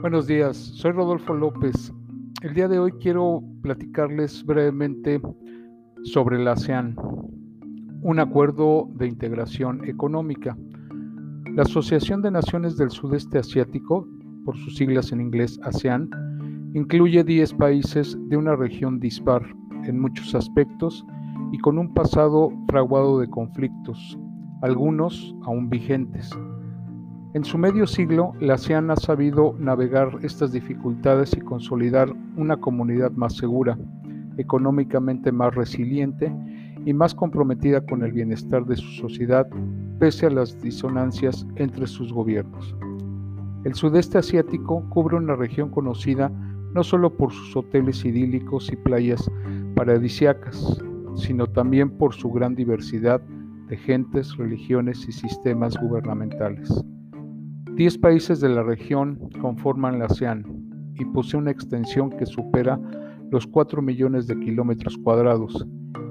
Buenos días, soy Rodolfo López. El día de hoy quiero platicarles brevemente sobre la ASEAN, un acuerdo de integración económica. La Asociación de Naciones del Sudeste Asiático, por sus siglas en inglés ASEAN, incluye 10 países de una región dispar en muchos aspectos y con un pasado fraguado de conflictos, algunos aún vigentes. En su medio siglo, la ASEAN ha sabido navegar estas dificultades y consolidar una comunidad más segura, económicamente más resiliente y más comprometida con el bienestar de su sociedad, pese a las disonancias entre sus gobiernos. El sudeste asiático cubre una región conocida no solo por sus hoteles idílicos y playas paradisiacas, sino también por su gran diversidad de gentes, religiones y sistemas gubernamentales. Diez países de la región conforman la ASEAN y posee una extensión que supera los 4 millones de kilómetros cuadrados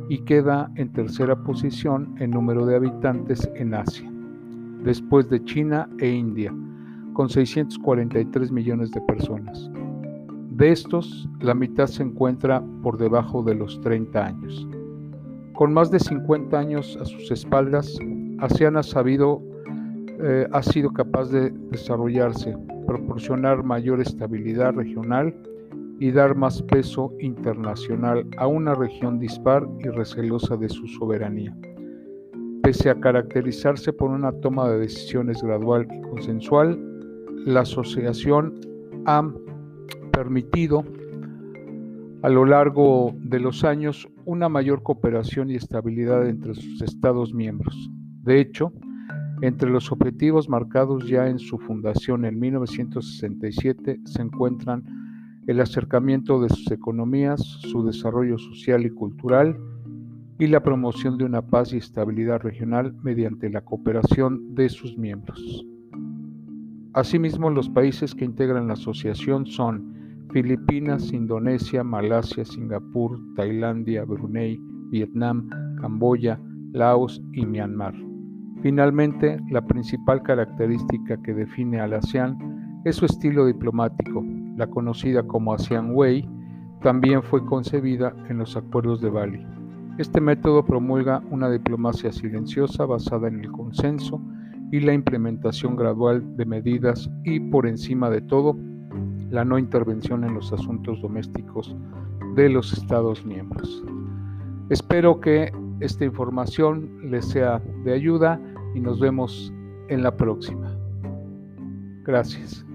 y queda en tercera posición en número de habitantes en Asia, después de China e India, con 643 millones de personas. De estos, la mitad se encuentra por debajo de los 30 años. Con más de 50 años a sus espaldas, ASEAN ha sabido eh, ha sido capaz de desarrollarse, proporcionar mayor estabilidad regional y dar más peso internacional a una región dispar y recelosa de su soberanía. Pese a caracterizarse por una toma de decisiones gradual y consensual, la asociación ha permitido a lo largo de los años una mayor cooperación y estabilidad entre sus Estados miembros. De hecho, entre los objetivos marcados ya en su fundación en 1967 se encuentran el acercamiento de sus economías, su desarrollo social y cultural y la promoción de una paz y estabilidad regional mediante la cooperación de sus miembros. Asimismo, los países que integran la asociación son Filipinas, Indonesia, Malasia, Singapur, Tailandia, Brunei, Vietnam, Camboya, Laos y Myanmar. Finalmente, la principal característica que define al ASEAN es su estilo diplomático. La conocida como ASEAN Way también fue concebida en los acuerdos de Bali. Este método promulga una diplomacia silenciosa basada en el consenso y la implementación gradual de medidas y, por encima de todo, la no intervención en los asuntos domésticos de los Estados miembros. Espero que esta información les sea de ayuda y nos vemos en la próxima. Gracias.